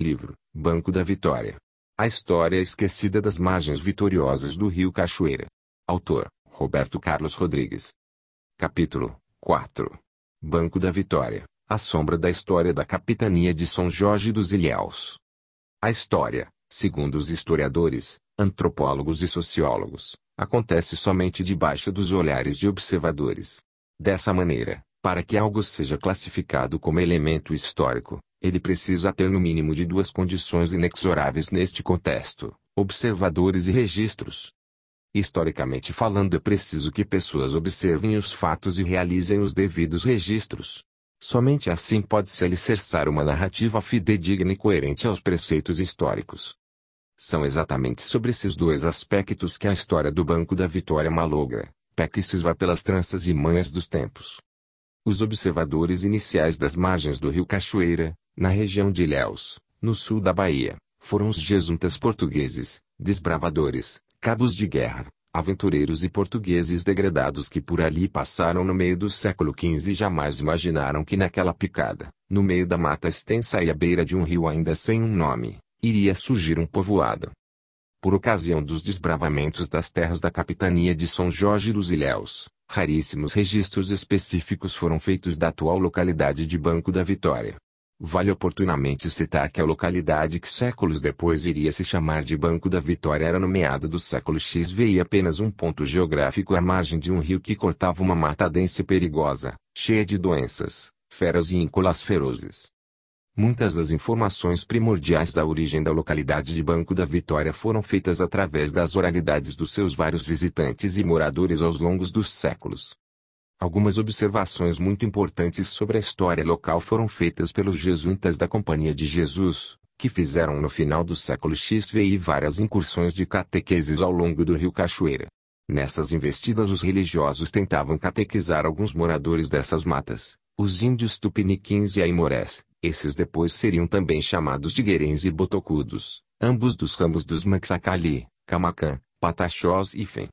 Livro, Banco da Vitória. A história esquecida das margens vitoriosas do rio Cachoeira. Autor, Roberto Carlos Rodrigues. Capítulo 4. Banco da Vitória. A sombra da história da capitania de São Jorge dos Ilhéus. A história, segundo os historiadores, antropólogos e sociólogos, acontece somente debaixo dos olhares de observadores. Dessa maneira, para que algo seja classificado como elemento histórico, ele precisa ter no mínimo de duas condições inexoráveis neste contexto: observadores e registros. Historicamente falando, é preciso que pessoas observem os fatos e realizem os devidos registros. Somente assim pode-se alicerçar uma narrativa fidedigna e coerente aos preceitos históricos. São exatamente sobre esses dois aspectos que a história do Banco da Vitória malogra, peca e esvai pelas tranças e manhas dos tempos. Os observadores iniciais das margens do rio Cachoeira, na região de Ilhéus, no sul da Bahia, foram os jesuítas portugueses, desbravadores, cabos de guerra, aventureiros e portugueses degradados que por ali passaram no meio do século XV e jamais imaginaram que naquela picada, no meio da mata extensa e à beira de um rio ainda sem um nome, iria surgir um povoado. Por ocasião dos desbravamentos das terras da capitania de São Jorge dos Ilhéus, raríssimos registros específicos foram feitos da atual localidade de Banco da Vitória, Vale oportunamente citar que a localidade que séculos depois iria se chamar de Banco da Vitória era no meado do século XV e apenas um ponto geográfico à margem de um rio que cortava uma mata densa e perigosa, cheia de doenças, feras e íncolas ferozes. Muitas das informações primordiais da origem da localidade de Banco da Vitória foram feitas através das oralidades dos seus vários visitantes e moradores aos longos dos séculos. Algumas observações muito importantes sobre a história local foram feitas pelos jesuítas da Companhia de Jesus, que fizeram no final do século XVI várias incursões de catequeses ao longo do rio Cachoeira. Nessas investidas os religiosos tentavam catequizar alguns moradores dessas matas, os índios tupiniquins e aimorés, esses depois seriam também chamados de guerens e botocudos, ambos dos ramos dos Maxacali, Camacã, Pataxós e Fem.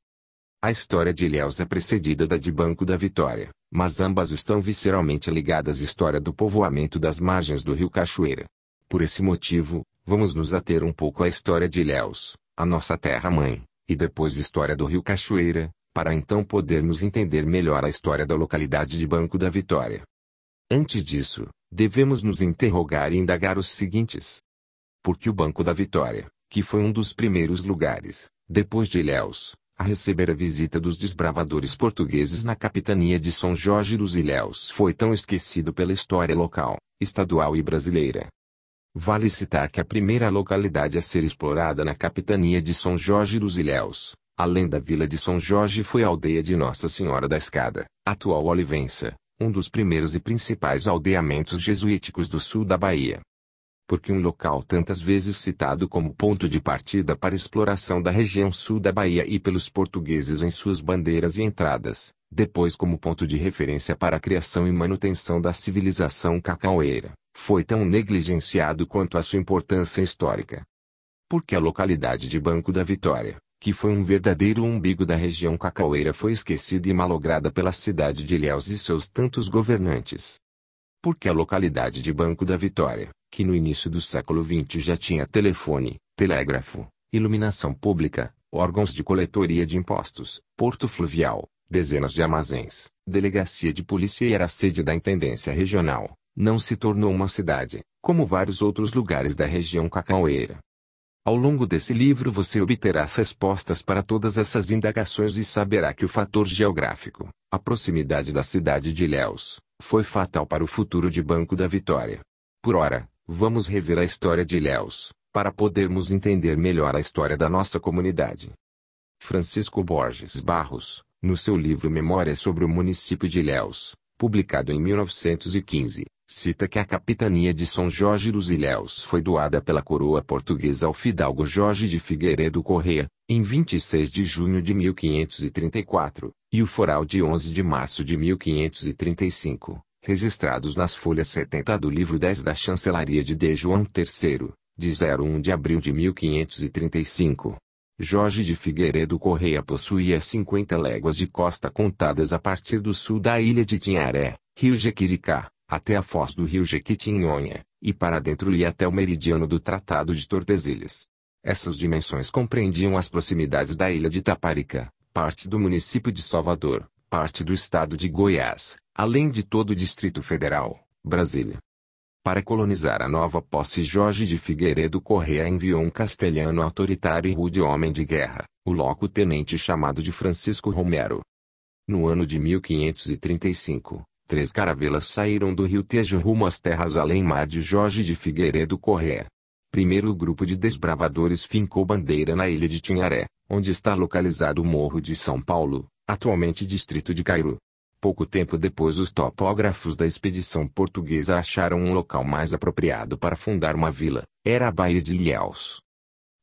A história de Ilhéus é precedida da de Banco da Vitória, mas ambas estão visceralmente ligadas à história do povoamento das margens do rio Cachoeira. Por esse motivo, vamos nos ater um pouco à história de Ilhéus, a nossa terra-mãe, e depois história do rio Cachoeira, para então podermos entender melhor a história da localidade de Banco da Vitória. Antes disso, devemos nos interrogar e indagar os seguintes. Por que o Banco da Vitória, que foi um dos primeiros lugares, depois de Ilhéus, a receber a visita dos desbravadores portugueses na capitania de São Jorge dos Ilhéus foi tão esquecido pela história local, estadual e brasileira. Vale citar que a primeira localidade a ser explorada na capitania de São Jorge dos Ilhéus, além da vila de São Jorge foi a aldeia de Nossa Senhora da Escada, atual Olivença, um dos primeiros e principais aldeamentos jesuíticos do sul da Bahia porque um local tantas vezes citado como ponto de partida para exploração da região sul da Bahia e pelos portugueses em suas bandeiras e entradas, depois como ponto de referência para a criação e manutenção da civilização cacaueira, foi tão negligenciado quanto a sua importância histórica. Porque a localidade de Banco da Vitória, que foi um verdadeiro umbigo da região cacaueira foi esquecida e malograda pela cidade de Ilhéus e seus tantos governantes. Porque a localidade de Banco da Vitória, que no início do século XX já tinha telefone, telégrafo, iluminação pública, órgãos de coletoria de impostos, porto fluvial, dezenas de armazéns, delegacia de polícia e era sede da intendência regional, não se tornou uma cidade, como vários outros lugares da região cacaueira. Ao longo desse livro você obterá as respostas para todas essas indagações e saberá que o fator geográfico, a proximidade da cidade de Ilhéus, foi fatal para o futuro de Banco da Vitória. Por ora, Vamos rever a história de Ilhéus, para podermos entender melhor a história da nossa comunidade. Francisco Borges Barros, no seu livro Memórias sobre o município de Ilhéus, publicado em 1915, cita que a capitania de São Jorge dos Ilhéus foi doada pela coroa portuguesa ao fidalgo Jorge de Figueiredo Correa, em 26 de junho de 1534, e o foral de 11 de março de 1535 registrados nas folhas 70 do livro 10 da Chancelaria de D. João III, de 01 de abril de 1535. Jorge de Figueiredo Correia possuía 50 léguas de costa contadas a partir do sul da ilha de Tinharé, rio Jequiricá, até a foz do rio Jequitinhonha, e para dentro ia até o meridiano do Tratado de Tordesilhas. Essas dimensões compreendiam as proximidades da ilha de Taparica, parte do município de Salvador, parte do estado de Goiás, além de todo o Distrito Federal, Brasília. Para colonizar a nova posse Jorge de Figueiredo Correa enviou um castelhano autoritário e rude homem de guerra, o loco-tenente chamado de Francisco Romero. No ano de 1535, três caravelas saíram do rio Tejo rumo às terras além-mar de Jorge de Figueiredo Correa. Primeiro o grupo de desbravadores fincou bandeira na ilha de Tinharé, onde está localizado o Morro de São Paulo, atualmente distrito de Cairu. Pouco tempo depois os topógrafos da expedição portuguesa acharam um local mais apropriado para fundar uma vila, era a Baía de Ilhéus.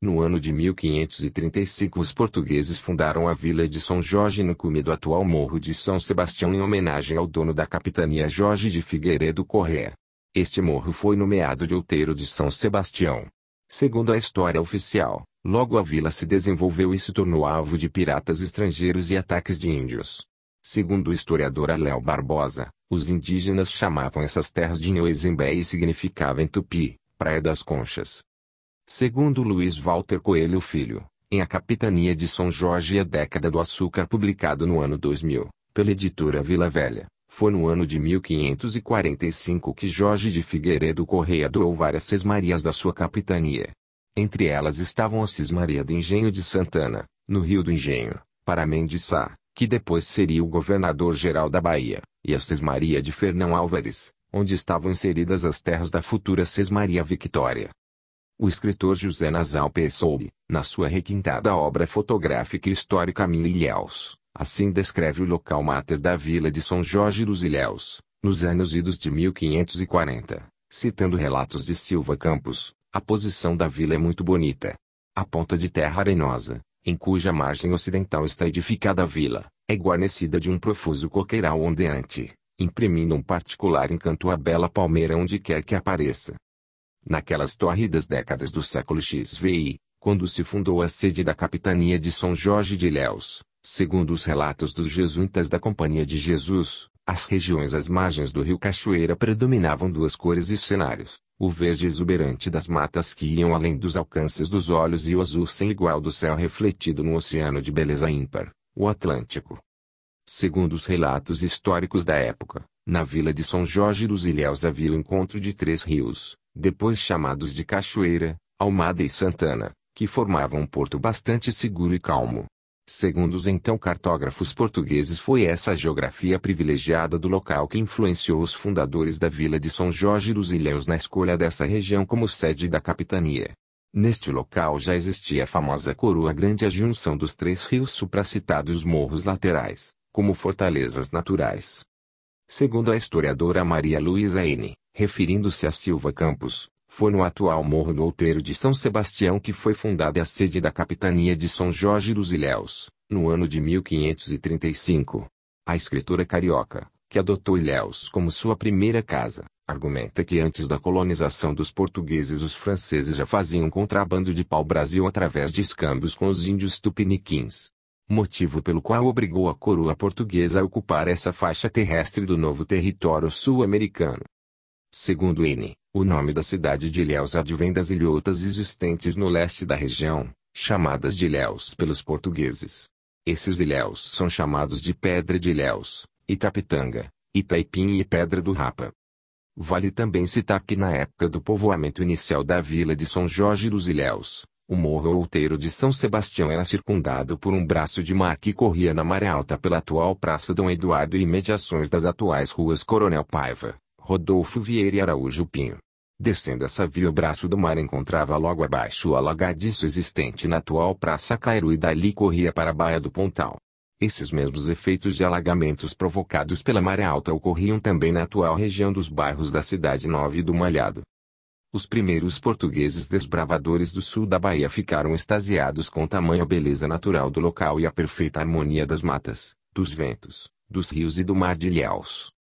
No ano de 1535 os portugueses fundaram a vila de São Jorge no cume do atual Morro de São Sebastião em homenagem ao dono da capitania Jorge de Figueiredo Correa. Este morro foi nomeado de outeiro de São Sebastião. Segundo a história oficial, logo a vila se desenvolveu e se tornou alvo de piratas estrangeiros e ataques de índios. Segundo o historiador Aléo Barbosa, os indígenas chamavam essas terras de Nhoezembé e significava em tupi, Praia das Conchas. Segundo Luiz Walter Coelho Filho, em A Capitania de São Jorge e a Década do Açúcar publicado no ano 2000, pela editora Vila Velha, foi no ano de 1545 que Jorge de Figueiredo Correia doou várias sesmarias da sua capitania. Entre elas estavam a Cismaria do Engenho de Santana, no Rio do Engenho, para Mendiçá, que depois seria o governador-geral da Bahia, e a Sesmaria de Fernão Álvares, onde estavam inseridas as terras da futura Sesmaria Victória. O escritor José Nasal Pessoa, na sua requintada obra fotográfica histórica Mil Ilhéus, Assim descreve o local máter da vila de São Jorge dos Ilhéus, nos anos idos de 1540, citando relatos de Silva Campos, a posição da vila é muito bonita. A ponta de terra arenosa, em cuja margem ocidental está edificada a vila, é guarnecida de um profuso coqueiral ondeante, imprimindo um particular encanto à bela palmeira onde quer que apareça. Naquelas torridas décadas do século XVI, quando se fundou a sede da capitania de São Jorge de Ilhéus, Segundo os relatos dos jesuítas da Companhia de Jesus, as regiões às margens do rio Cachoeira predominavam duas cores e cenários, o verde exuberante das matas que iam além dos alcances dos olhos e o azul sem igual do céu refletido no oceano de beleza ímpar, o Atlântico. Segundo os relatos históricos da época, na vila de São Jorge dos Ilhéus havia o encontro de três rios, depois chamados de Cachoeira, Almada e Santana, que formavam um porto bastante seguro e calmo. Segundo os então cartógrafos portugueses foi essa geografia privilegiada do local que influenciou os fundadores da vila de São Jorge dos Ilhéus na escolha dessa região como sede da capitania. Neste local já existia a famosa coroa grande a junção dos três rios supracitados morros laterais, como fortalezas naturais. Segundo a historiadora Maria Luísa N., referindo-se a Silva Campos, foi no atual Morro do Outeiro de São Sebastião que foi fundada a sede da capitania de São Jorge dos Ilhéus, no ano de 1535. A escritora carioca, que adotou Ilhéus como sua primeira casa, argumenta que antes da colonização dos portugueses os franceses já faziam contrabando de pau-brasil através de escambios com os índios tupiniquins. Motivo pelo qual obrigou a coroa portuguesa a ocupar essa faixa terrestre do novo território sul-americano. Segundo N., o nome da cidade de Ilhéus advém das ilhotas existentes no leste da região, chamadas de Ilhéus pelos portugueses. Esses ilhéus são chamados de Pedra de Ilhéus, Itapitanga, Itaipim e Pedra do Rapa. Vale também citar que na época do povoamento inicial da vila de São Jorge dos Ilhéus, o morro outeiro de São Sebastião era circundado por um braço de mar que corria na maré alta pela atual Praça Dom Eduardo e imediações das atuais ruas Coronel Paiva. Rodolfo Vieira e Araújo Pinho. Descendo essa via o braço do mar encontrava logo abaixo o alagadiço existente na atual Praça Cairo e dali corria para a Baía do Pontal. Esses mesmos efeitos de alagamentos provocados pela maré alta ocorriam também na atual região dos bairros da Cidade Nova e do Malhado. Os primeiros portugueses desbravadores do sul da Bahia ficaram extasiados com tamanha beleza natural do local e a perfeita harmonia das matas, dos ventos, dos rios e do mar de Ilhéus.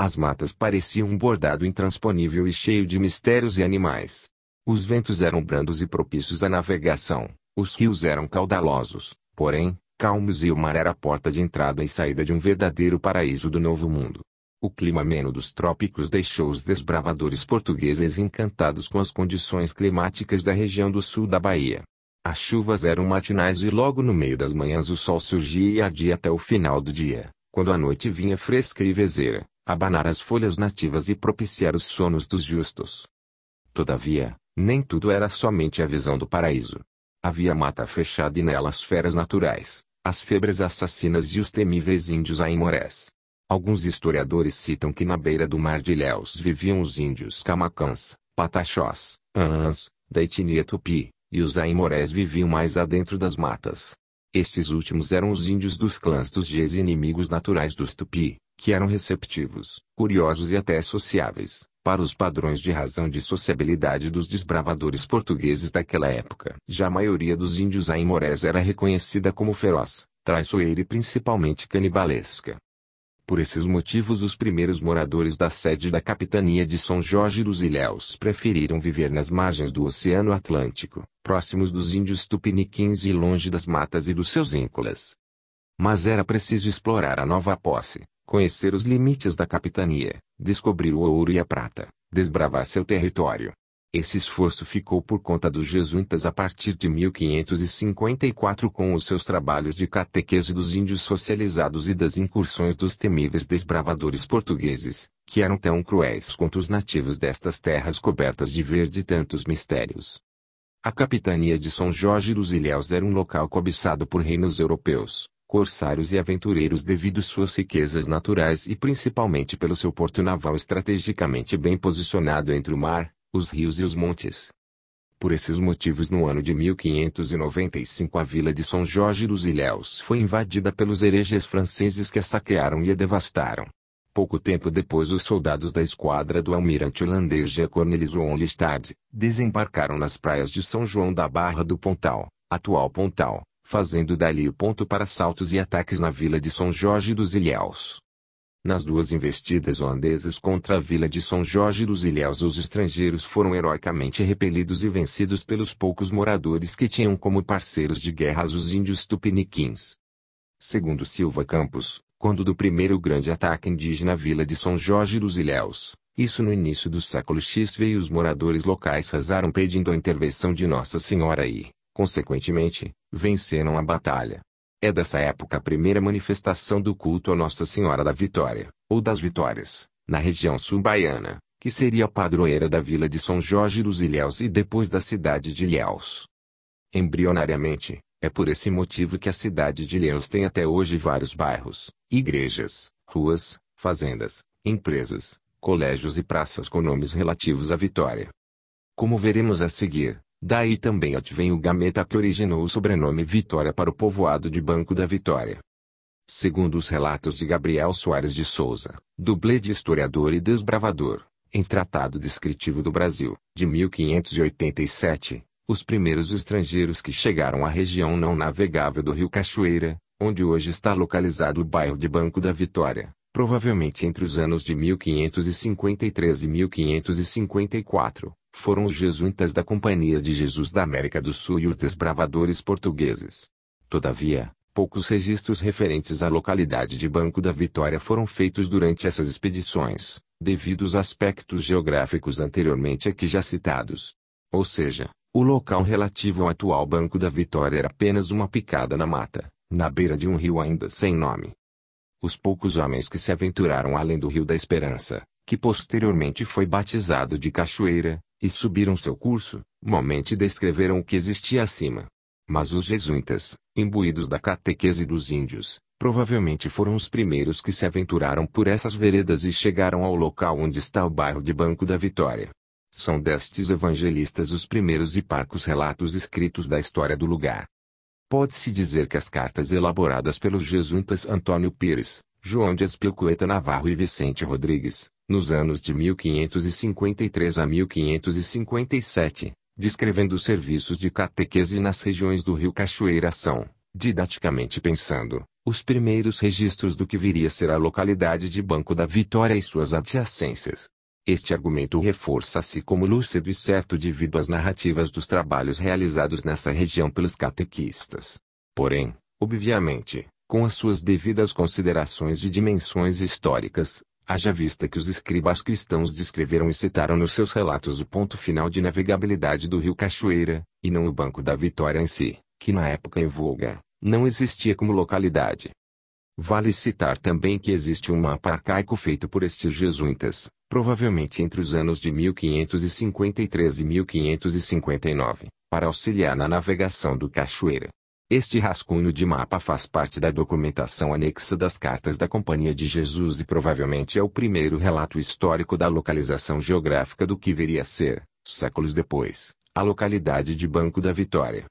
As matas pareciam um bordado intransponível e cheio de mistérios e animais. Os ventos eram brandos e propícios à navegação, os rios eram caudalosos, porém, calmos e o mar era a porta de entrada e saída de um verdadeiro paraíso do novo mundo. O clima ameno dos trópicos deixou os desbravadores portugueses encantados com as condições climáticas da região do sul da Bahia. As chuvas eram matinais e logo no meio das manhãs o sol surgia e ardia até o final do dia, quando a noite vinha fresca e vezeira, abanar as folhas nativas e propiciar os sonos dos justos. Todavia, nem tudo era somente a visão do paraíso. Havia mata fechada e nelas feras naturais, as febres assassinas e os temíveis índios aimorés. Alguns historiadores citam que na beira do mar de Ilhéus viviam os índios camacãs, pataxós, ããs, da etnia tupi, e os aimorés viviam mais adentro das matas. Estes últimos eram os índios dos clãs dos Gs inimigos naturais dos tupi, que eram receptivos, curiosos e até sociáveis, para os padrões de razão de sociabilidade dos desbravadores portugueses daquela época. Já a maioria dos índios aimorés era reconhecida como feroz, traiçoeira e principalmente canibalesca. Por esses motivos os primeiros moradores da sede da capitania de São Jorge dos Ilhéus preferiram viver nas margens do Oceano Atlântico, próximos dos índios tupiniquins e longe das matas e dos seus íncolas. Mas era preciso explorar a nova posse, conhecer os limites da capitania, descobrir o ouro e a prata, desbravar seu território, esse esforço ficou por conta dos jesuítas a partir de 1554 com os seus trabalhos de catequese dos índios socializados e das incursões dos temíveis desbravadores portugueses, que eram tão cruéis quanto os nativos destas terras cobertas de verde e tantos mistérios. A capitania de São Jorge dos Ilhéus era um local cobiçado por reinos europeus, corsários e aventureiros devido suas riquezas naturais e principalmente pelo seu porto naval estrategicamente bem posicionado entre o mar, os rios e os montes. Por esses motivos no ano de 1595 a vila de São Jorge dos Ilhéus foi invadida pelos hereges franceses que a saquearam e a devastaram. Pouco tempo depois os soldados da esquadra do almirante holandês Jean Cornelis Onlistad desembarcaram nas praias de São João da Barra do Pontal, atual Pontal, fazendo dali o ponto para assaltos e ataques na vila de São Jorge dos Ilhéus. Nas duas investidas holandesas contra a vila de São Jorge dos Ilhéus os estrangeiros foram heroicamente repelidos e vencidos pelos poucos moradores que tinham como parceiros de guerras os índios tupiniquins. Segundo Silva Campos, quando do primeiro grande ataque indígena à vila de São Jorge dos Ilhéus, isso no início do século X veio os moradores locais rezaram pedindo a intervenção de Nossa Senhora e, consequentemente, venceram a batalha. É dessa época a primeira manifestação do culto a Nossa Senhora da Vitória, ou das Vitórias, na região sul-baiana, que seria a padroeira da vila de São Jorge dos Ilhéus e depois da cidade de Ilhéus. Embrionariamente, é por esse motivo que a cidade de Ilhéus tem até hoje vários bairros, igrejas, ruas, fazendas, empresas, colégios e praças com nomes relativos à Vitória. Como veremos a seguir, Daí também advém o gameta que originou o sobrenome Vitória para o povoado de Banco da Vitória. Segundo os relatos de Gabriel Soares de Souza, dublê de historiador e desbravador, em Tratado Descritivo do Brasil, de 1587, os primeiros estrangeiros que chegaram à região não navegável do rio Cachoeira, onde hoje está localizado o bairro de Banco da Vitória, provavelmente entre os anos de 1553 e 1554, foram os jesuítas da Companhia de Jesus da América do Sul e os desbravadores portugueses. Todavia, poucos registros referentes à localidade de Banco da Vitória foram feitos durante essas expedições, devido aos aspectos geográficos anteriormente aqui já citados. Ou seja, o local relativo ao atual Banco da Vitória era apenas uma picada na mata, na beira de um rio ainda sem nome. Os poucos homens que se aventuraram além do Rio da Esperança, que posteriormente foi batizado de Cachoeira, e subiram seu curso, momente descreveram o que existia acima. Mas os jesuítas, imbuídos da catequese dos índios, provavelmente foram os primeiros que se aventuraram por essas veredas e chegaram ao local onde está o bairro de Banco da Vitória. São destes evangelistas os primeiros e parcos relatos escritos da história do lugar. Pode-se dizer que as cartas elaboradas pelos jesuítas Antônio Pires, João de Espilcueta Navarro e Vicente Rodrigues, nos anos de 1553 a 1557, descrevendo os serviços de catequese nas regiões do Rio Cachoeira são, didaticamente pensando, os primeiros registros do que viria a ser a localidade de Banco da Vitória e suas adjacências. Este argumento reforça-se como lúcido e certo devido às narrativas dos trabalhos realizados nessa região pelos catequistas. Porém, obviamente, com as suas devidas considerações de dimensões históricas, Haja vista que os escribas cristãos descreveram e citaram nos seus relatos o ponto final de navegabilidade do rio Cachoeira, e não o Banco da Vitória em si, que na época em voga, não existia como localidade. Vale citar também que existe um mapa arcaico feito por estes jesuítas, provavelmente entre os anos de 1553 e 1559, para auxiliar na navegação do Cachoeira. Este rascunho de mapa faz parte da documentação anexa das cartas da Companhia de Jesus e provavelmente é o primeiro relato histórico da localização geográfica do que viria a ser, séculos depois, a localidade de Banco da Vitória.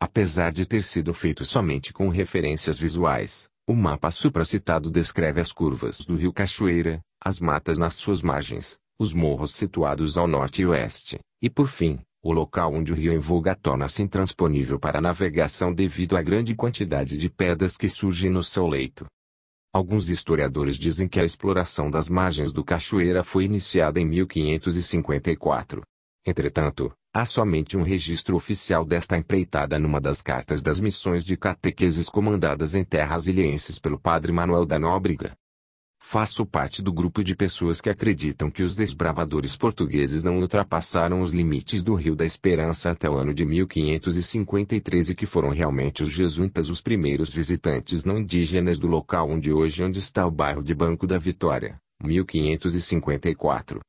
Apesar de ter sido feito somente com referências visuais, o mapa supracitado descreve as curvas do rio Cachoeira, as matas nas suas margens, os morros situados ao norte e oeste, e por fim, o local onde o rio em voga torna-se intransponível para navegação devido à grande quantidade de pedras que surgem no seu leito. Alguns historiadores dizem que a exploração das margens do Cachoeira foi iniciada em 1554. Entretanto, há somente um registro oficial desta empreitada numa das cartas das missões de catequeses comandadas em terras ilhenses pelo padre Manuel da Nóbrega, Faço parte do grupo de pessoas que acreditam que os desbravadores portugueses não ultrapassaram os limites do Rio da Esperança até o ano de 1553 e que foram realmente os jesuítas os primeiros visitantes não indígenas do local onde hoje onde está o bairro de Banco da Vitória, 1554.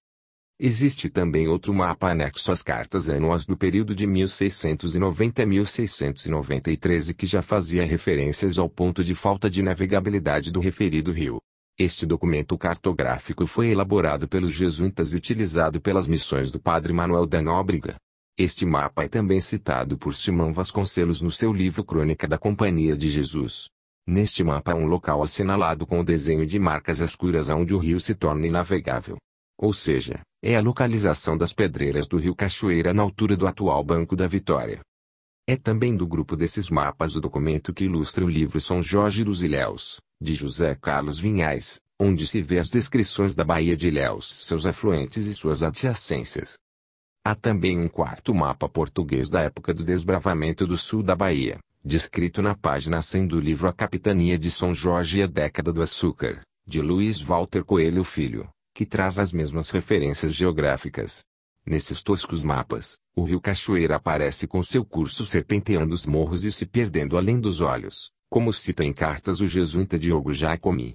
Existe também outro mapa anexo às cartas anuais do período de 1690 a 1693 que já fazia referências ao ponto de falta de navegabilidade do referido rio. Este documento cartográfico foi elaborado pelos jesuítas e utilizado pelas missões do padre Manuel da Nóbrega. Este mapa é também citado por Simão Vasconcelos no seu livro Crônica da Companhia de Jesus. Neste mapa há um local assinalado com o desenho de marcas escuras onde o rio se torna inavegável. Ou seja, é a localização das pedreiras do rio Cachoeira na altura do atual Banco da Vitória. É também do grupo desses mapas o documento que ilustra o livro São Jorge dos Ilhéus, de José Carlos Vinhais, onde se vê as descrições da Baía de Ilhéus, seus afluentes e suas adjacências. Há também um quarto mapa português da época do desbravamento do sul da Bahia, descrito na página 100 do livro A Capitania de São Jorge e a Década do Açúcar, de Luiz Walter Coelho Filho, que traz as mesmas referências geográficas. Nesses toscos mapas, o rio Cachoeira aparece com seu curso serpenteando os morros e se perdendo além dos olhos como cita em cartas o jesuíta Diogo Jacomi.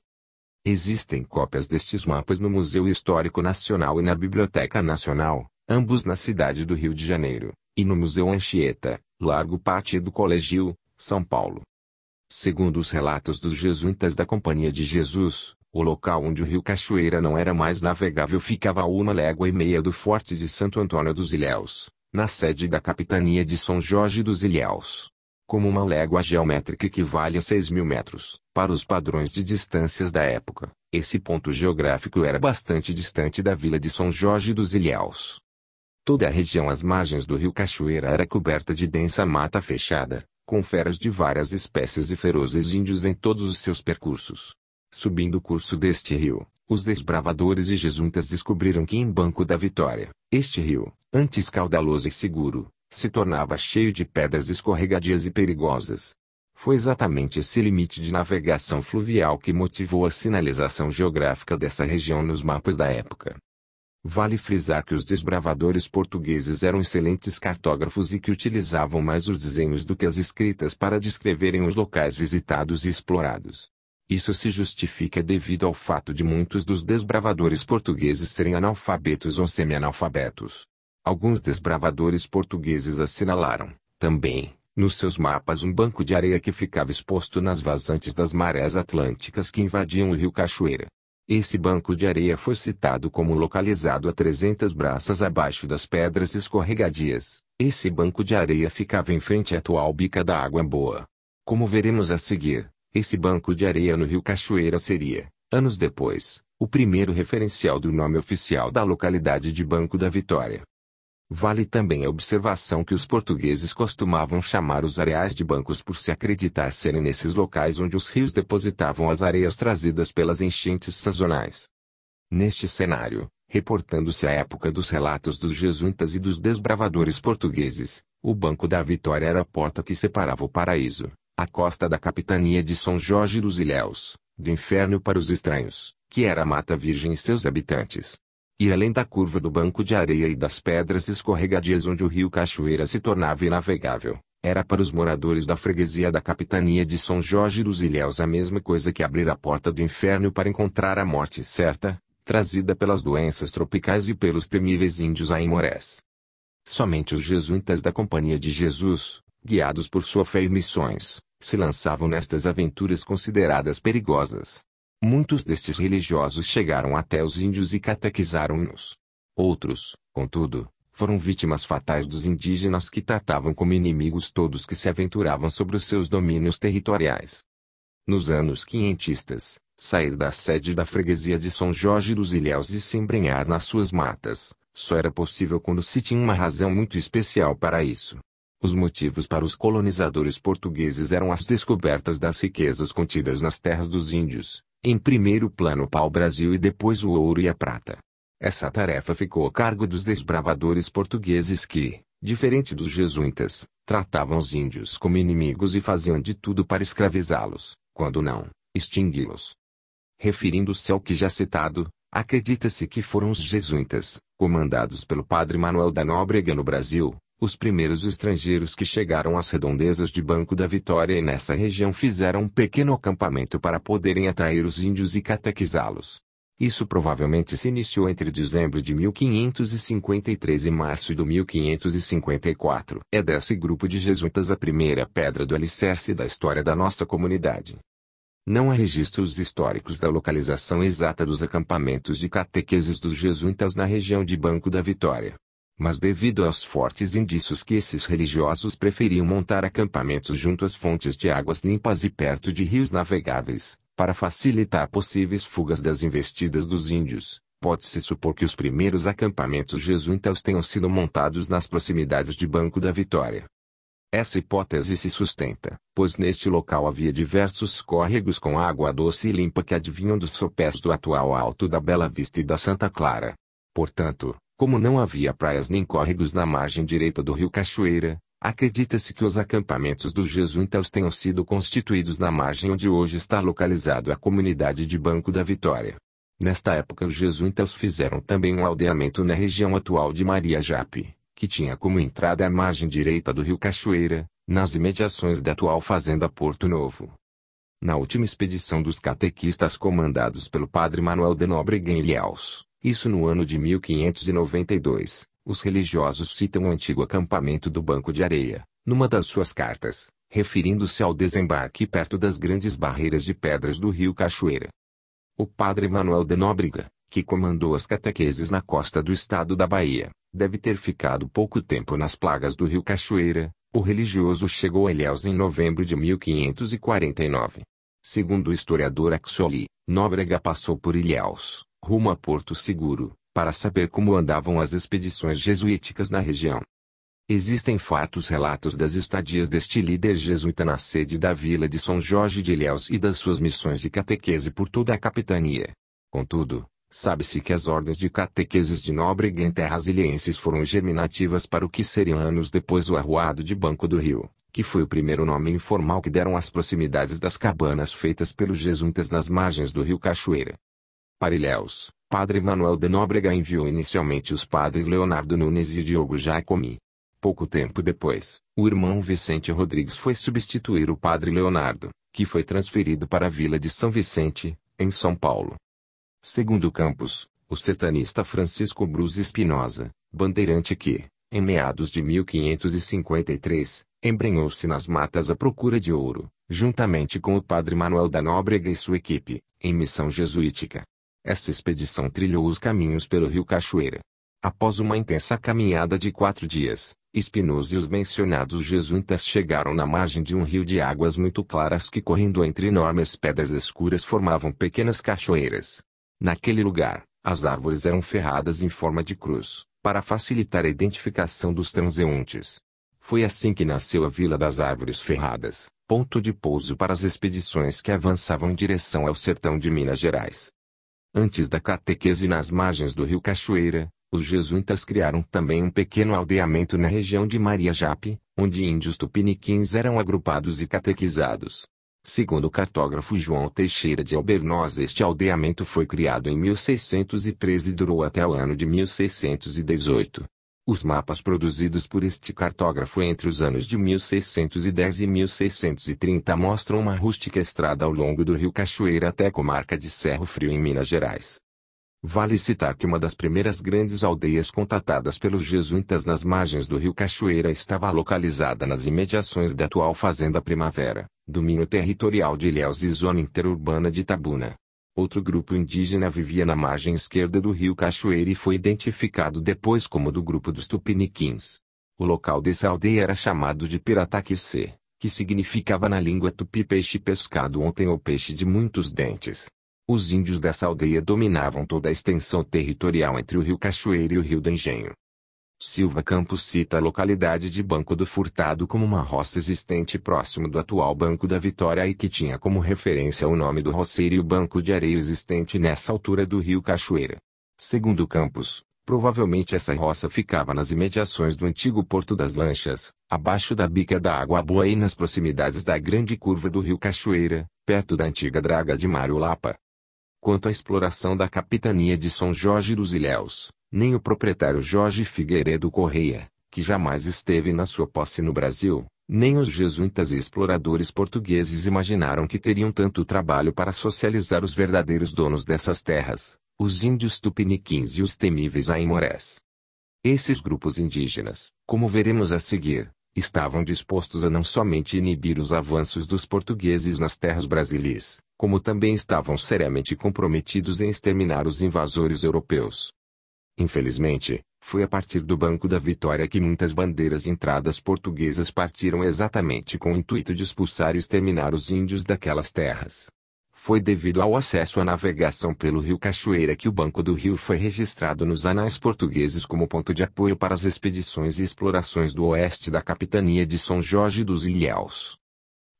Existem cópias destes mapas no Museu Histórico Nacional e na Biblioteca Nacional, ambos na cidade do Rio de Janeiro, e no Museu Anchieta, Largo Pátio do Colegio, São Paulo. Segundo os relatos dos jesuítas da Companhia de Jesus, o local onde o rio Cachoeira não era mais navegável ficava a uma légua e meia do Forte de Santo Antônio dos Ilhéus, na sede da Capitania de São Jorge dos Ilhéus como uma légua geométrica equivale a 6 mil metros. Para os padrões de distâncias da época, esse ponto geográfico era bastante distante da vila de São Jorge dos Ilhéus. Toda a região às margens do rio Cachoeira era coberta de densa mata fechada, com feras de várias espécies e ferozes índios em todos os seus percursos. Subindo o curso deste rio, os desbravadores e jesuítas descobriram que em Banco da Vitória, este rio, antes caudaloso e seguro, se tornava cheio de pedras escorregadias e perigosas. Foi exatamente esse limite de navegação fluvial que motivou a sinalização geográfica dessa região nos mapas da época. Vale frisar que os desbravadores portugueses eram excelentes cartógrafos e que utilizavam mais os desenhos do que as escritas para descreverem os locais visitados e explorados. Isso se justifica devido ao fato de muitos dos desbravadores portugueses serem analfabetos ou semi-analfabetos. Alguns desbravadores portugueses assinalaram, também, nos seus mapas um banco de areia que ficava exposto nas vazantes das marés atlânticas que invadiam o rio Cachoeira. Esse banco de areia foi citado como localizado a 300 braças abaixo das pedras escorregadias. Esse banco de areia ficava em frente à atual bica da Água Boa. Como veremos a seguir, esse banco de areia no rio Cachoeira seria, anos depois, o primeiro referencial do nome oficial da localidade de Banco da Vitória. Vale também a observação que os portugueses costumavam chamar os areais de bancos por se acreditar serem nesses locais onde os rios depositavam as areias trazidas pelas enchentes sazonais. Neste cenário, reportando-se a época dos relatos dos jesuítas e dos desbravadores portugueses, o Banco da Vitória era a porta que separava o paraíso, a costa da capitania de São Jorge dos Ilhéus, do inferno para os estranhos, que era a Mata Virgem e seus habitantes. E além da curva do banco de areia e das pedras escorregadias onde o rio Cachoeira se tornava inavegável, era para os moradores da freguesia da capitania de São Jorge dos Ilhéus a mesma coisa que abrir a porta do inferno para encontrar a morte certa, trazida pelas doenças tropicais e pelos temíveis índios aimorés. Somente os jesuítas da Companhia de Jesus, guiados por sua fé e missões, se lançavam nestas aventuras consideradas perigosas. Muitos destes religiosos chegaram até os índios e catequizaram-nos. Outros, contudo, foram vítimas fatais dos indígenas que tratavam como inimigos todos que se aventuravam sobre os seus domínios territoriais. Nos anos quinhentistas, sair da sede da freguesia de São Jorge dos Ilhéus e se embrenhar nas suas matas, só era possível quando se tinha uma razão muito especial para isso. Os motivos para os colonizadores portugueses eram as descobertas das riquezas contidas nas terras dos índios, em primeiro plano o pau-brasil e depois o ouro e a prata. Essa tarefa ficou a cargo dos desbravadores portugueses que, diferente dos jesuítas, tratavam os índios como inimigos e faziam de tudo para escravizá-los, quando não, extingui-los. Referindo-se ao que já citado, acredita-se que foram os jesuítas, comandados pelo padre Manuel da Nóbrega no Brasil, os primeiros estrangeiros que chegaram às redondezas de Banco da Vitória e nessa região fizeram um pequeno acampamento para poderem atrair os índios e catequizá-los. Isso provavelmente se iniciou entre dezembro de 1553 e março de 1554. É desse grupo de jesuítas a primeira pedra do alicerce da história da nossa comunidade. Não há registros históricos da localização exata dos acampamentos de catequeses dos jesuítas na região de Banco da Vitória. Mas devido aos fortes indícios que esses religiosos preferiam montar acampamentos junto às fontes de águas limpas e perto de rios navegáveis, para facilitar possíveis fugas das investidas dos índios, pode-se supor que os primeiros acampamentos jesuítas tenham sido montados nas proximidades de Banco da Vitória. Essa hipótese se sustenta, pois neste local havia diversos córregos com água doce e limpa que advinham dos sopés do atual Alto da Bela Vista e da Santa Clara. Portanto, como não havia praias nem córregos na margem direita do rio Cachoeira, acredita-se que os acampamentos dos jesuítas tenham sido constituídos na margem onde hoje está localizado a comunidade de Banco da Vitória. Nesta época os jesuítas fizeram também um aldeamento na região atual de Maria Jape, que tinha como entrada a margem direita do rio Cachoeira, nas imediações da atual fazenda Porto Novo. Na última expedição dos catequistas comandados pelo padre Manuel de Nóbrega em Ilhéus, isso no ano de 1592, os religiosos citam o antigo acampamento do Banco de Areia, numa das suas cartas, referindo-se ao desembarque perto das grandes barreiras de pedras do rio Cachoeira. O padre Manuel de Nóbrega, que comandou as catequeses na costa do estado da Bahia, deve ter ficado pouco tempo nas plagas do rio Cachoeira, o religioso chegou a Ilhéus em novembro de 1549. Segundo o historiador Axoli, Nóbrega passou por Ilhéus, rumo a Porto Seguro, para saber como andavam as expedições jesuíticas na região. Existem fartos relatos das estadias deste líder jesuíta na sede da vila de São Jorge de Ilhéus e das suas missões de catequese por toda a capitania. Contudo, sabe-se que as ordens de catequeses de Nóbrega em terras ilhenses foram germinativas para o que seriam anos depois o arruado de Banco do Rio, que foi o primeiro nome informal que deram às proximidades das cabanas feitas pelos jesuítas nas margens do rio Cachoeira. Para Ilhéus, Padre Manuel de Nóbrega enviou inicialmente os padres Leonardo Nunes e Diogo Jacomi. Pouco tempo depois, o irmão Vicente Rodrigues foi substituir o padre Leonardo, que foi transferido para a vila de São Vicente, em São Paulo. Segundo Campos, o sertanista Francisco Brus Espinosa, bandeirante que, em meados de 1553, embrenhou-se nas matas à procura de ouro, juntamente com o padre Manuel da Nóbrega e sua equipe, em missão jesuítica. Essa expedição trilhou os caminhos pelo rio Cachoeira. Após uma intensa caminhada de quatro dias, Espinosa e os mencionados jesuítas chegaram na margem de um rio de águas muito claras que correndo entre enormes pedras escuras formavam pequenas cachoeiras. Naquele lugar, as árvores eram ferradas em forma de cruz, para facilitar a identificação dos transeuntes. Foi assim que nasceu a Vila das Árvores Ferradas, ponto de pouso para as expedições que avançavam em direção ao sertão de Minas Gerais. Antes da catequese nas margens do rio Cachoeira, os jesuítas criaram também um pequeno aldeamento na região de Maria Jape, onde índios tupiniquins eram agrupados e catequizados. Segundo o cartógrafo João Teixeira de Albernoz este aldeamento foi criado em 1613 e durou até o ano de 1618. Os mapas produzidos por este cartógrafo entre os anos de 1610 e 1630 mostram uma rústica estrada ao longo do rio Cachoeira até a comarca de Cerro Frio em Minas Gerais. Vale citar que uma das primeiras grandes aldeias contatadas pelos jesuítas nas margens do rio Cachoeira estava localizada nas imediações da atual Fazenda Primavera, domínio territorial de Ilhéus e zona interurbana de Tabuna. Outro grupo indígena vivia na margem esquerda do rio Cachoeira e foi identificado depois como do grupo dos Tupiniquins. O local dessa aldeia era chamado de Pirataquicê, que significava na língua tupi peixe pescado ontem ou peixe de muitos dentes. Os índios dessa aldeia dominavam toda a extensão territorial entre o rio Cachoeira e o rio do Engenho. Silva Campos cita a localidade de Banco do Furtado como uma roça existente próximo do atual Banco da Vitória e que tinha como referência o nome do roceiro e o banco de areia existente nessa altura do rio Cachoeira. Segundo Campos, provavelmente essa roça ficava nas imediações do antigo Porto das Lanchas, abaixo da bica da Água Boa e nas proximidades da grande curva do rio Cachoeira, perto da antiga draga de Mário Lapa. Quanto à exploração da capitania de São Jorge dos Ilhéus, nem o proprietário Jorge Figueiredo Correia, que jamais esteve na sua posse no Brasil, nem os jesuítas e exploradores portugueses imaginaram que teriam tanto trabalho para socializar os verdadeiros donos dessas terras, os índios tupiniquins e os temíveis aimorés. Esses grupos indígenas, como veremos a seguir, estavam dispostos a não somente inibir os avanços dos portugueses nas terras brasileiras, como também estavam seriamente comprometidos em exterminar os invasores europeus. Infelizmente, foi a partir do Banco da Vitória que muitas bandeiras entradas portuguesas partiram exatamente com o intuito de expulsar e exterminar os índios daquelas terras. Foi devido ao acesso à navegação pelo rio Cachoeira que o Banco do Rio foi registrado nos anais portugueses como ponto de apoio para as expedições e explorações do oeste da capitania de São Jorge dos Ilhéus.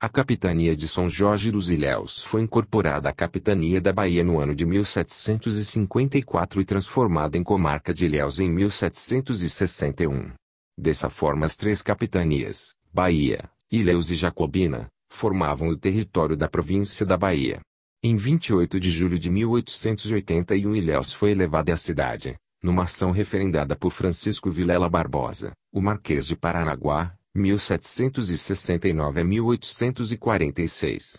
A capitania de São Jorge dos Ilhéus foi incorporada à capitania da Bahia no ano de 1754 e transformada em comarca de Ilhéus em 1761. Dessa forma as três capitanias, Bahia, Ilhéus e Jacobina, formavam o território da província da Bahia. Em 28 de julho de 1881 Ilhéus foi elevada à cidade, numa ação referendada por Francisco Vilela Barbosa, o Marquês de Paranaguá, 1769 a 1846.